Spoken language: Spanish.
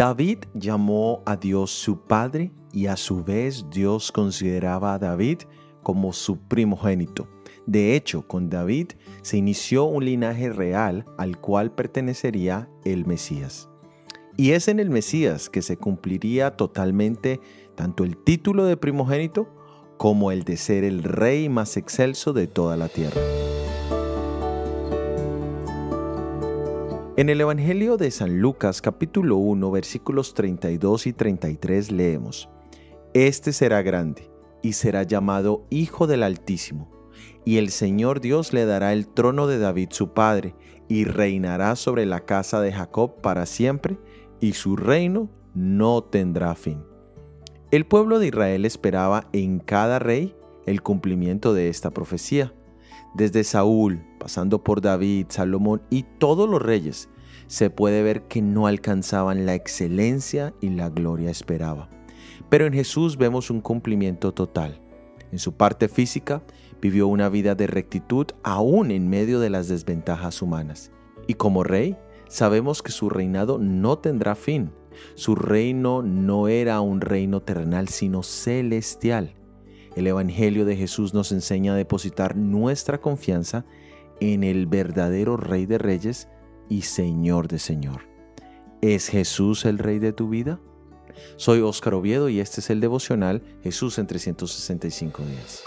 David llamó a Dios su Padre y a su vez Dios consideraba a David como su primogénito. De hecho, con David se inició un linaje real al cual pertenecería el Mesías. Y es en el Mesías que se cumpliría totalmente tanto el título de primogénito como el de ser el rey más excelso de toda la tierra. En el Evangelio de San Lucas capítulo 1 versículos 32 y 33 leemos, Este será grande y será llamado Hijo del Altísimo, y el Señor Dios le dará el trono de David su padre, y reinará sobre la casa de Jacob para siempre, y su reino no tendrá fin. El pueblo de Israel esperaba en cada rey el cumplimiento de esta profecía. Desde Saúl, pasando por David, Salomón y todos los reyes, se puede ver que no alcanzaban la excelencia y la gloria esperaba. Pero en Jesús vemos un cumplimiento total. En su parte física, vivió una vida de rectitud aún en medio de las desventajas humanas. Y como rey, sabemos que su reinado no tendrá fin. Su reino no era un reino terrenal, sino celestial. El Evangelio de Jesús nos enseña a depositar nuestra confianza en el verdadero Rey de Reyes y Señor de Señor. ¿Es Jesús el Rey de tu vida? Soy Óscar Oviedo y este es el devocional Jesús en 365 días.